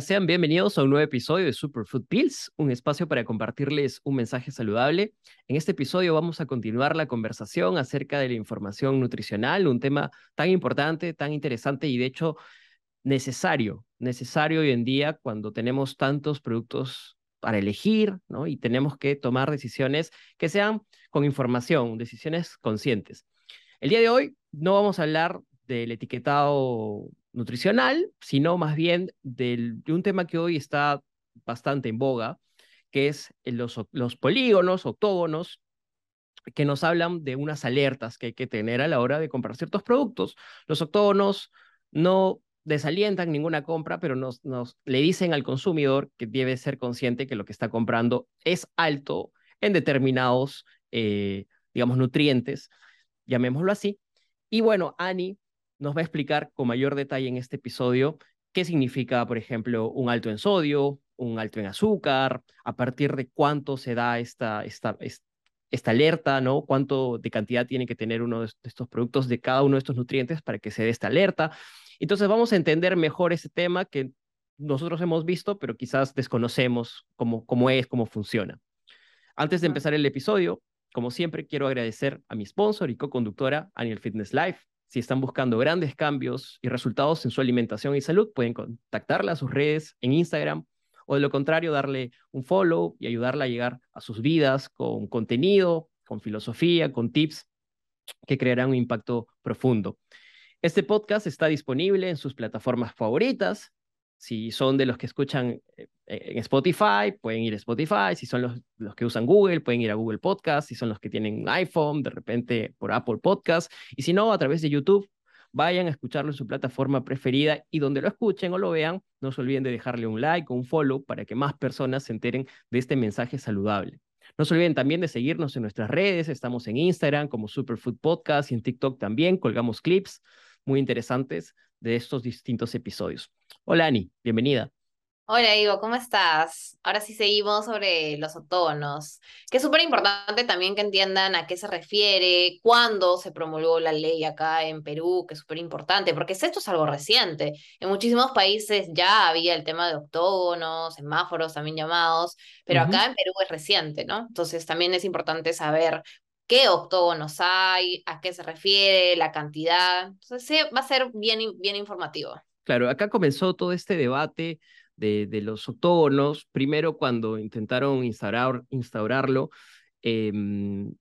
Sean bienvenidos a un nuevo episodio de Superfood Pills, un espacio para compartirles un mensaje saludable. En este episodio vamos a continuar la conversación acerca de la información nutricional, un tema tan importante, tan interesante y de hecho necesario, necesario hoy en día cuando tenemos tantos productos para elegir, ¿no? Y tenemos que tomar decisiones que sean con información, decisiones conscientes. El día de hoy no vamos a hablar del etiquetado nutricional, sino más bien de un tema que hoy está bastante en boga, que es los, polígonos, octógonos, que nos hablan de unas alertas que hay que tener a la hora de comprar ciertos productos. Los octógonos no desalientan ninguna compra, pero nos, nos le dicen al consumidor que debe ser consciente que lo que está comprando es alto en determinados, eh, digamos, nutrientes, llamémoslo así. Y bueno, Ani nos va a explicar con mayor detalle en este episodio qué significa, por ejemplo, un alto en sodio, un alto en azúcar, a partir de cuánto se da esta, esta, esta alerta, ¿no? Cuánto de cantidad tiene que tener uno de estos productos de cada uno de estos nutrientes para que se dé esta alerta. Entonces vamos a entender mejor ese tema que nosotros hemos visto, pero quizás desconocemos cómo, cómo es, cómo funciona. Antes de empezar el episodio, como siempre, quiero agradecer a mi sponsor y co-conductora, Aniel Fitness Life, si están buscando grandes cambios y resultados en su alimentación y salud, pueden contactarla a sus redes en Instagram o de lo contrario, darle un follow y ayudarla a llegar a sus vidas con contenido, con filosofía, con tips que crearán un impacto profundo. Este podcast está disponible en sus plataformas favoritas, si son de los que escuchan eh, en Spotify, pueden ir a Spotify. Si son los, los que usan Google, pueden ir a Google Podcast. Si son los que tienen iPhone, de repente por Apple Podcast. Y si no, a través de YouTube, vayan a escucharlo en su plataforma preferida y donde lo escuchen o lo vean, no se olviden de dejarle un like o un follow para que más personas se enteren de este mensaje saludable. No se olviden también de seguirnos en nuestras redes. Estamos en Instagram como Superfood Podcast y en TikTok también. Colgamos clips muy interesantes de estos distintos episodios. Hola Ani, bienvenida. Hola Ivo, ¿cómo estás? Ahora sí seguimos sobre los otonos, que es súper importante también que entiendan a qué se refiere, cuándo se promulgó la ley acá en Perú, que es súper importante, porque esto es algo reciente. En muchísimos países ya había el tema de octógonos, semáforos también llamados, pero acá en Perú es reciente, ¿no? Entonces también es importante saber qué octógonos hay, a qué se refiere, la cantidad. Entonces sí, va a ser bien, bien informativo. Claro, acá comenzó todo este debate de, los octógonos, primero cuando intentaron instaurar, instaurarlo, em,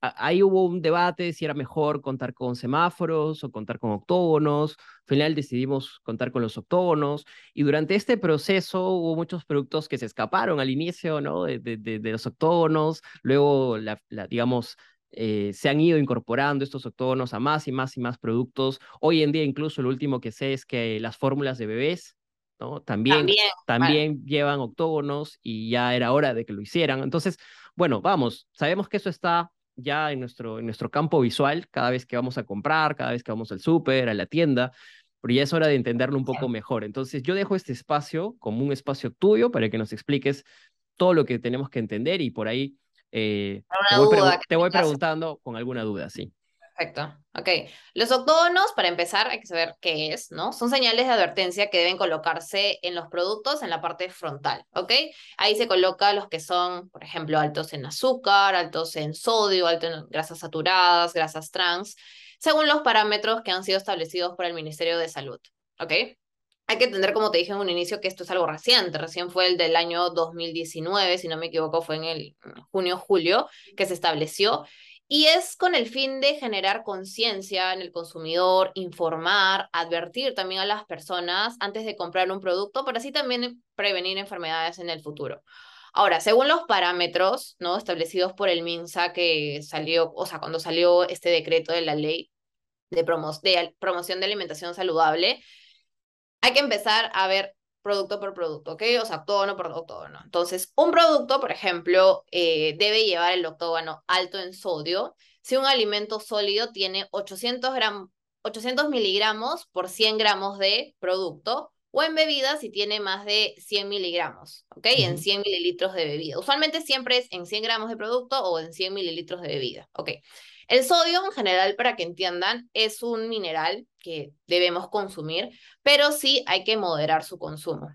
ahí hubo un debate si era mejor contar con semáforos o contar con octógonos. Al final decidimos contar con los octógonos y durante este proceso hubo muchos productos que se escaparon al inicio ¿no? de, de, los octógonos, luego, la, digamos, eh, se han ido incorporando estos octógonos a más y más y más productos. Hoy en día incluso lo último que sé es que las fórmulas de bebés ¿no? también, también, también llevan octógonos y ya era hora de que lo hicieran. Entonces, bueno, vamos, sabemos que eso está ya en nuestro, en nuestro campo visual cada vez que vamos a comprar, cada vez que vamos al súper, a la tienda, pero ya es hora de entenderlo un poco mejor. Entonces, yo dejo este espacio como un espacio tuyo para que nos expliques todo lo que tenemos que entender y por ahí eh, te voy, te voy preguntando con alguna duda, sí. Perfecto. Ok. Los octógonos, para empezar, hay que saber qué es, ¿no? Son señales de advertencia que deben colocarse en los productos en la parte frontal, ¿ok? Ahí se coloca los que son, por ejemplo, altos en azúcar, altos en sodio, altos en grasas saturadas, grasas trans, según los parámetros que han sido establecidos por el Ministerio de Salud, ¿ok? Hay que entender, como te dije en un inicio, que esto es algo reciente. Recién fue el del año 2019, si no me equivoco, fue en el junio-julio que se estableció. Y es con el fin de generar conciencia en el consumidor, informar, advertir también a las personas antes de comprar un producto, para así también prevenir enfermedades en el futuro. Ahora, según los parámetros ¿no? establecidos por el MINSA que salió, o sea, cuando salió este decreto de la ley de, de promoción de alimentación saludable, hay que empezar a ver producto por producto, ¿ok? O sea, octógono por octógono. Entonces, un producto, por ejemplo, eh, debe llevar el octógono alto en sodio si un alimento sólido tiene 800, 800 miligramos por 100 gramos de producto o en bebida si tiene más de 100 miligramos, ¿ok? En 100 mililitros de bebida. Usualmente siempre es en 100 gramos de producto o en 100 mililitros de bebida, ¿ok? El sodio, en general, para que entiendan, es un mineral que debemos consumir, pero sí hay que moderar su consumo.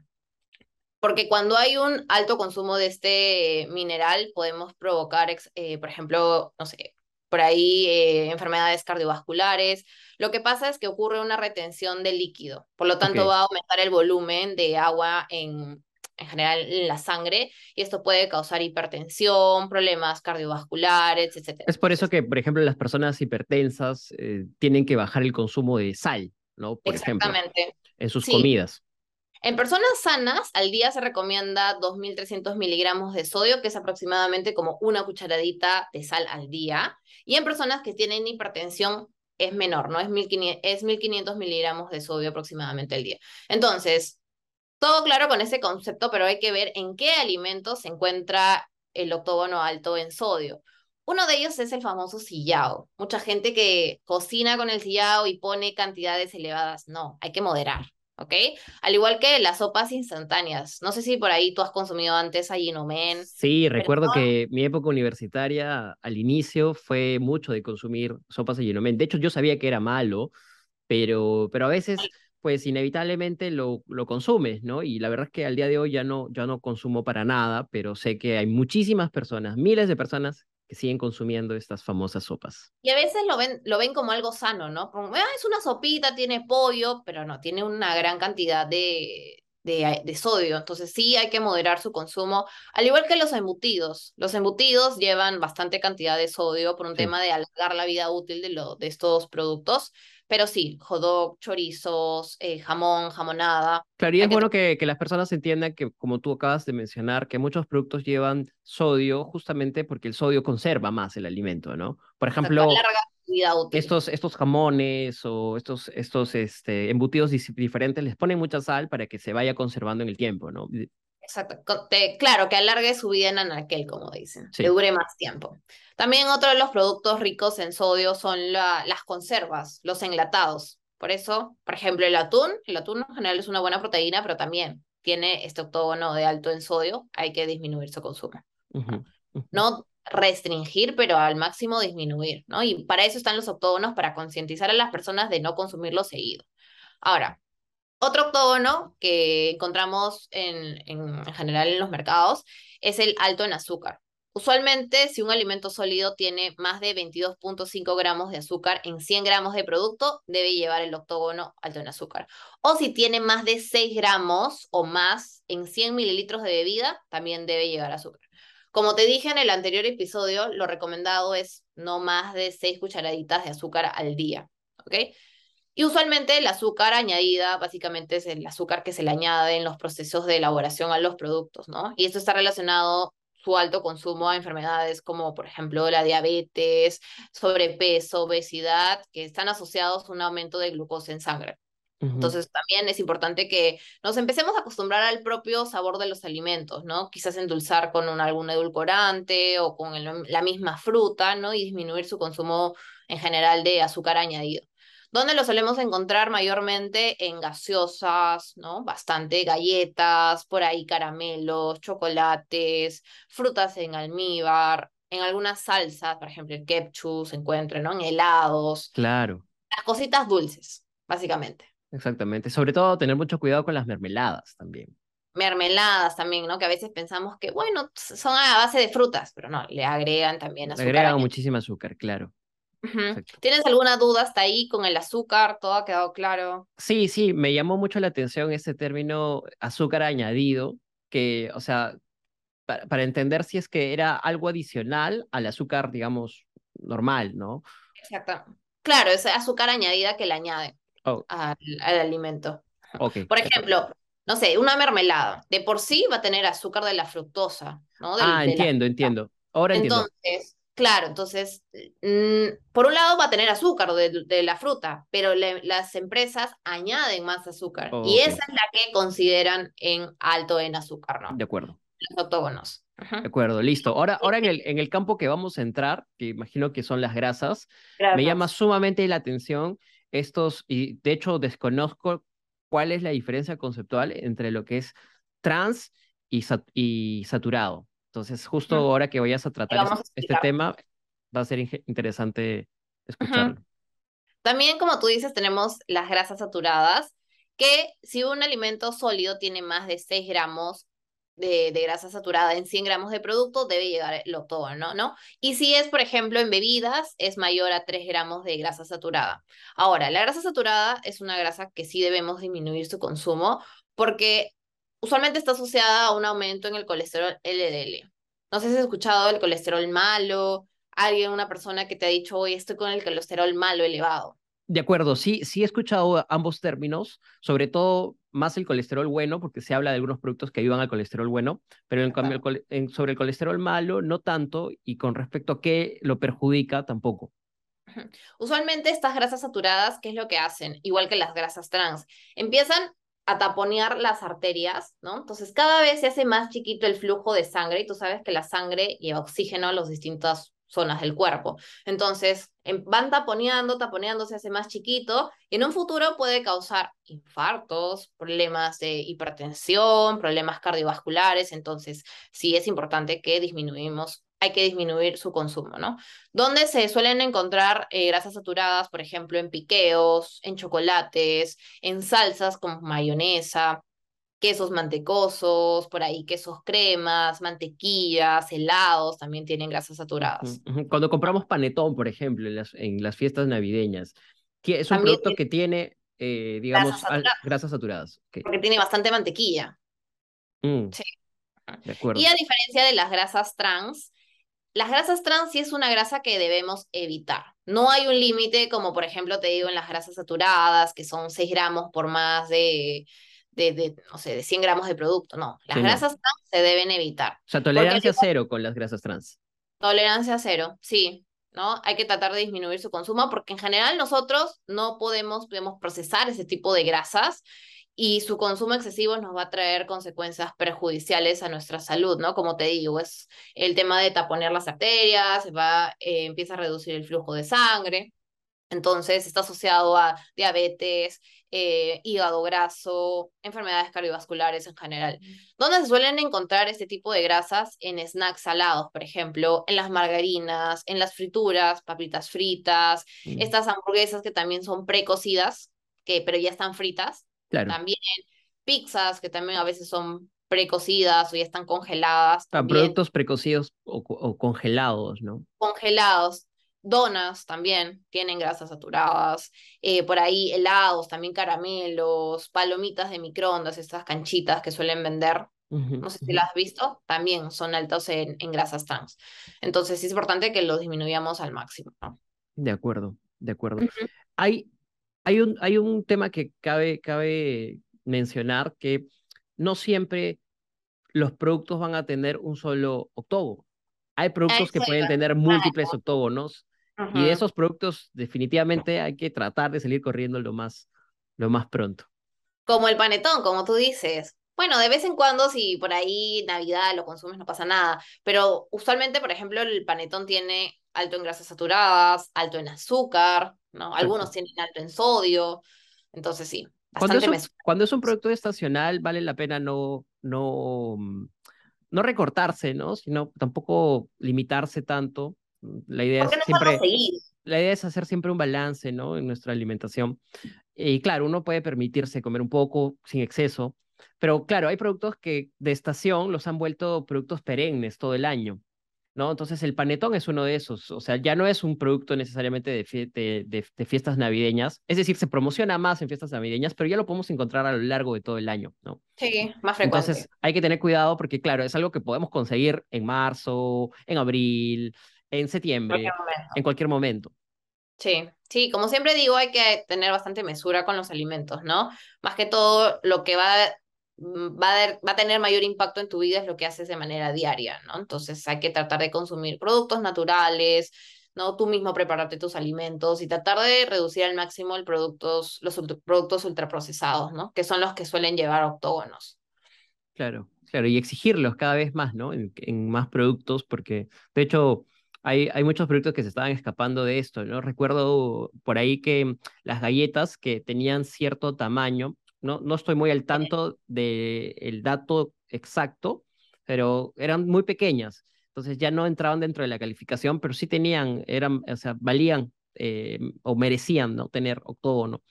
Porque cuando hay un alto consumo de este mineral, podemos provocar, eh, por ejemplo, no sé, por ahí eh, enfermedades cardiovasculares. Lo que pasa es que ocurre una retención de líquido, por lo tanto va a aumentar el volumen de agua en, en general en la sangre y esto puede causar hipertensión, problemas cardiovasculares, etc. Es por eso que, por ejemplo, las personas hipertensas eh, tienen que bajar el consumo de sal, ¿no? Por Exactamente. en sus comidas. En personas sanas, al día se recomienda 2.300 miligramos de sodio, que es aproximadamente como una cucharadita de sal al día. Y en personas que tienen hipertensión es menor, ¿no? Es 1.500, es 1500 miligramos de sodio aproximadamente al día. Entonces, todo claro con ese concepto, pero hay que ver en qué alimentos se encuentra el octógono alto en sodio. Uno de ellos es el famoso sillao. Mucha gente que cocina con el sillao y pone cantidades elevadas. No, hay que moderar, ¿ok? Al igual que las sopas instantáneas. No sé si por ahí tú has consumido antes Ayinomen. Sí, recuerdo que mi época universitaria al inicio fue mucho de consumir sopas Ayinomen. De hecho, yo sabía que era malo, pero, pero a veces pues inevitablemente lo, lo consumes, ¿no? Y la verdad es que al día de hoy ya no, ya no consumo para nada, pero sé que hay muchísimas personas, miles de personas que siguen consumiendo estas famosas sopas. Y a veces lo ven, lo ven como algo sano, ¿no? Como, ah, es una sopita, tiene pollo, pero no, tiene una gran cantidad de, de, de, sodio. Entonces sí hay que moderar su consumo, al igual que los embutidos. Los embutidos llevan bastante cantidad de sodio por un tema de alargar la vida útil de, lo, de estos productos. Pero sí, hot chorizos, eh, jamón, jamonada. Claro, y es bueno que, que, las personas entiendan que, como tú acabas de mencionar, que muchos productos llevan sodio justamente porque el sodio conserva más el alimento, ¿no? Por ejemplo, Estos, estos jamones o estos, estos este, embutidos diferentes les ponen mucha sal para que se vaya conservando en el tiempo, ¿no? Exacto. claro, que alargue su vida en anaquel, como dicen, que dure más tiempo. También otro de los productos ricos en sodio son las conservas, los enlatados. Por eso, por ejemplo, el atún, el atún en general es una buena proteína, pero también tiene este octógono de alto en sodio, hay que disminuir su consumo. No restringir, pero al máximo disminuir, ¿no? Y para eso están los octógonos, para concientizar a las personas de no consumirlo seguido. Ahora, otro octógono que encontramos en, en, general en los mercados es el alto en azúcar. Usualmente, si un alimento sólido tiene más de 22.5 gramos de azúcar en 100 gramos de producto, debe llevar el octógono alto en azúcar. O si tiene más de 6 gramos o más en 100 mililitros de bebida, también debe llevar azúcar. Como te dije en el anterior episodio, lo recomendado es no más de 6 cucharaditas de azúcar al día. ¿Ok? Y usualmente el azúcar añadida básicamente es el azúcar que se le añade en los procesos de elaboración a los productos, ¿no? Y esto está relacionado su alto consumo a enfermedades como por ejemplo la diabetes, sobrepeso, obesidad, que están asociados a un aumento de glucosa en sangre. Entonces también es importante que nos empecemos a acostumbrar al propio sabor de los alimentos, ¿no? Quizás endulzar con un, algún edulcorante o con la misma fruta, ¿no? Y disminuir su consumo en general de azúcar añadido. ¿Dónde lo solemos encontrar mayormente? En gaseosas, ¿no? Bastante galletas, por ahí caramelos, chocolates, frutas en almíbar, en algunas salsas, por ejemplo, el ketchup se encuentra, ¿no? En helados. Claro. Las cositas dulces, básicamente. Exactamente. Sobre todo tener mucho cuidado con las mermeladas también. Mermeladas también, ¿no? Que a veces pensamos que, bueno, son a base de frutas, pero no, le agregan también azúcar. Le agregan muchísimo azúcar, claro. ¿Tienes alguna duda hasta ahí con el azúcar? ¿Todo ha quedado claro? Sí, sí, me llamó mucho la atención ese término azúcar añadido, que, o sea, para, entender si es que era algo adicional al azúcar, digamos, normal, ¿no? Exacto. Claro, es azúcar añadida que le añade oh. al, alimento. Por ejemplo, no sé, una mermelada, de por sí va a tener azúcar de la fructosa, ¿no? ah, entiendo, entiendo. Ahora entiendo. Claro, entonces, mm, por un lado va a tener azúcar de, de la fruta, pero las empresas añaden más azúcar y esa es la que consideran en alto en azúcar, ¿no? De acuerdo. Los octógonos. De acuerdo, listo. Ahora, ahora en, el, en el campo que vamos a entrar, que imagino que son las grasas, me llama sumamente la atención estos, y de hecho desconozco cuál es la diferencia conceptual entre lo que es trans y, y saturado. Entonces, justo ahora que vayas a tratar este, tema, va a ser interesante escucharlo. También, como tú dices, tenemos las grasas saturadas, que si un alimento sólido tiene más de 6 gramos de, grasa saturada en 100 gramos de producto, debe llegar el octógono, ¿no? Y si es, por ejemplo, en bebidas, es mayor a 3 gramos de grasa saturada. Ahora, la grasa saturada es una grasa que sí debemos disminuir su consumo porque usualmente está asociada a un aumento en el colesterol LDL. No sé si has escuchado el colesterol malo, alguien, una persona que te ha dicho, hoy estoy con el colesterol malo elevado. De acuerdo, sí, sí he escuchado ambos términos, sobre todo más el colesterol bueno, porque se habla de algunos productos que ayudan al colesterol bueno, pero en cambio sobre el colesterol malo no tanto y con respecto a qué lo perjudica tampoco. Usualmente estas grasas saturadas, ¿qué es lo que hacen? Igual que las grasas trans, empiezan taponear las arterias, ¿no? Entonces cada vez se hace más chiquito el flujo de sangre y tú sabes que la sangre lleva oxígeno a los distintos zonas del cuerpo. Entonces, em, van taponeando, taponeando, se hace más chiquito y en un futuro puede causar infartos, problemas de hipertensión, problemas cardiovasculares. Entonces, sí es importante que disminuimos, hay que disminuir su consumo, ¿no? Donde se suelen encontrar eh, grasas saturadas, por ejemplo, en piqueos, en chocolates, en salsas como mayonesa, quesos mantecosos, por ahí quesos cremas, mantequillas, helados, también tienen grasas saturadas. Cuando compramos panetón, por ejemplo, en las, en las fiestas navideñas, es un producto que tiene, eh, digamos, grasas saturadas. Porque tiene bastante mantequilla. Mm. Sí. De acuerdo. Y a diferencia de las grasas trans, las grasas trans sí es una grasa que debemos evitar. No hay un límite, como por ejemplo te digo en las grasas saturadas, que son 6 gramos por más de de, no sé, de 100 gramos de producto. No, las grasas trans se deben evitar. O sea, tolerancia cero con las grasas trans. Tolerancia cero, sí. ¿no? Hay que tratar de disminuir su consumo porque en general nosotros no podemos, podemos procesar ese tipo de grasas y su consumo excesivo nos va a traer consecuencias perjudiciales a nuestra salud, ¿no? Como te digo, es el tema de taponear las arterias, va, eh, empieza a reducir el flujo de sangre, entonces está asociado a diabetes, eh, hígado graso, enfermedades cardiovasculares en general. ¿Dónde se suelen encontrar este tipo de grasas? En snacks salados, por ejemplo, en las margarinas, en las frituras, papitas fritas, mm. estas hamburguesas que también son precocidas, que, pero ya están fritas. También pizzas que también a veces son precocidas o ya están congeladas. productos precocidos o, congelados, ¿no? Congelados. Donas también tienen grasas saturadas, eh, por ahí helados, también caramelos, palomitas de microondas, estas canchitas que suelen vender, no sé si las has visto, también son altos en, en grasas trans. Entonces es importante que lo disminuyamos al máximo. De acuerdo, de acuerdo. hay, hay, un, hay un tema que cabe, cabe mencionar que no siempre los productos van a tener un solo octógono. Hay productos que pueden tener múltiples octógonos y de esos productos definitivamente hay que tratar de salir corriendo lo más, lo más pronto. Como el panetón, como tú dices. Bueno, de vez en cuando, si por ahí Navidad lo consumes, no pasa nada. Pero usualmente, por ejemplo, el panetón tiene alto en grasas saturadas, alto en azúcar, ¿no? Algunos tienen alto en sodio. Entonces, sí. Cuando es, un, cuando es un producto estacional, vale la pena no, no, mm, no recortarse, ¿no? Sino tampoco limitarse tanto la idea es siempre. La idea es hacer siempre un balance, ¿no? En nuestra alimentación. Y claro, uno puede permitirse comer un poco sin exceso, pero claro, hay productos que de estación los han vuelto productos perennes todo el año. ¿no? Entonces el panetón es uno de esos, o sea, ya no es un producto necesariamente de, de, fiestas navideñas, es decir, se promociona más en fiestas navideñas, pero ya lo podemos encontrar a lo largo de todo el año, ¿no? Sí, más frecuente. Entonces hay que tener cuidado porque, claro, es algo que podemos conseguir en marzo, en abril, en septiembre, en cualquier momento. Sí, sí, como siempre digo, hay que tener bastante mesura con los alimentos, ¿no? Más que todo, lo que va va a, va a tener mayor impacto en tu vida es lo que haces de manera diaria, ¿no? Entonces hay que tratar de consumir productos naturales, ¿no? Tú mismo prepararte tus alimentos y tratar de reducir al máximo el productos, los productos ultraprocesados, ¿no? Que son los que suelen llevar octógonos. Claro, claro, y exigirlos cada vez más, ¿no? En, en más productos, porque de hecho hay, hay muchos productos que se estaban escapando de esto, ¿no? Recuerdo por ahí que las galletas que tenían cierto tamaño, no, no estoy muy al tanto del dato exacto, pero eran muy pequeñas, entonces ya no entraban dentro de la calificación, pero sí tenían, eran, o sea, valían eh, o merecían, ¿no? Tener octógono,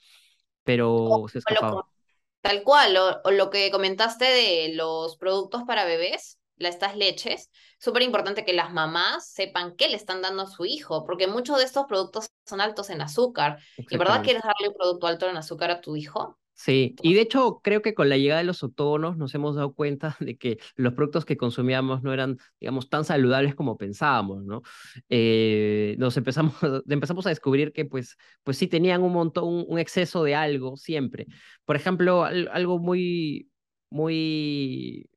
pero se escapaban. Tal cual, o, lo que comentaste de los productos para bebés, estas leches, súper importante que las mamás sepan qué le están dando a su hijo, porque muchos de estos productos son altos en azúcar. ¿Y verdad quieres darle un producto alto en azúcar a tu hijo? Sí, y de hecho creo que con la llegada de los octógonos nos hemos dado cuenta de que los productos que consumíamos no eran, digamos, tan saludables como pensábamos, ¿no? Eh, nos empezamos, empezamos a descubrir que pues, pues sí tenían un montón, un, exceso de algo siempre. Por ejemplo, algo muy, muy,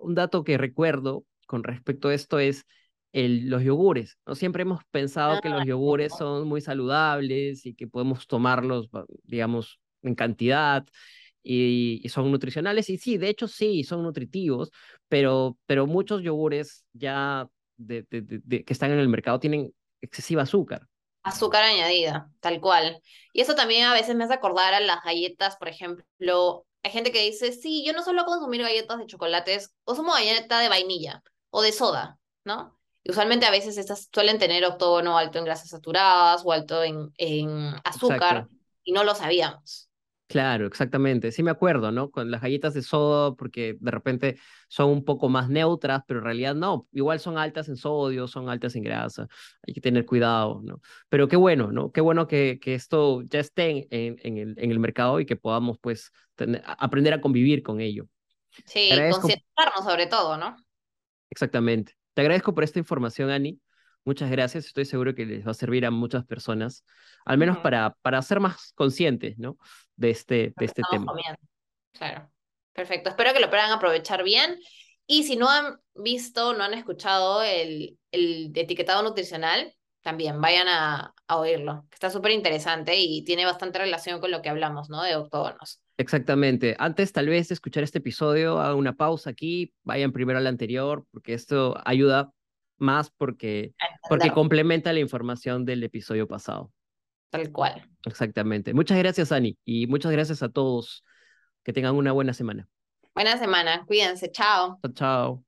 un dato que recuerdo con respecto a esto es el, los yogures. ¿no? Siempre hemos pensado que los ah, yogures son muy saludables y que podemos tomarlos, digamos, en cantidad y, son nutricionales. Y sí, de hecho sí, son nutritivos, pero, pero muchos yogures ya de, de, que están en el mercado tienen excesiva azúcar. Azúcar añadida, tal cual. Y eso también a veces me hace acordar a las galletas, por ejemplo. Hay gente que dice, sí, yo no suelo consumir galletas de chocolates, o somos galleta de vainilla o de soda, ¿no? Y usualmente a veces estas suelen tener octógono alto en grasas saturadas o alto en, en azúcar, y no lo sabíamos. Claro, exactamente. Sí me acuerdo, ¿no? Con las galletas de sodio, porque de repente son un poco más neutras, pero en realidad no. Igual son altas en sodio, son altas en grasa. Hay que tener cuidado, ¿no? Pero qué bueno, ¿no? Qué bueno que, que esto ya esté en, en, el, en el mercado y que podamos, pues, aprender a convivir con ello. Sí, concientizarnos sobre todo, ¿no? Exactamente. Te agradezco por esta información, Ani. Muchas gracias. Estoy seguro que les va a servir a muchas personas, al menos para, para ser más conscientes, ¿no? de este, de este tema. Claro. Perfecto. Espero que lo puedan aprovechar bien. Y si no han visto, no han escuchado el, el etiquetado nutricional, también vayan a, a oírlo. Está súper interesante y tiene bastante relación con lo que hablamos, ¿no? De octógonos. Exactamente. Antes tal vez de escuchar este episodio, hagan una pausa aquí, vayan primero al anterior, porque esto ayuda más porque, porque complementa la información del episodio pasado. Tal cual. Exactamente. Muchas gracias, Ani, y muchas gracias a todos. Que tengan una buena semana. Buena semana. Cuídense. Chao. Chao.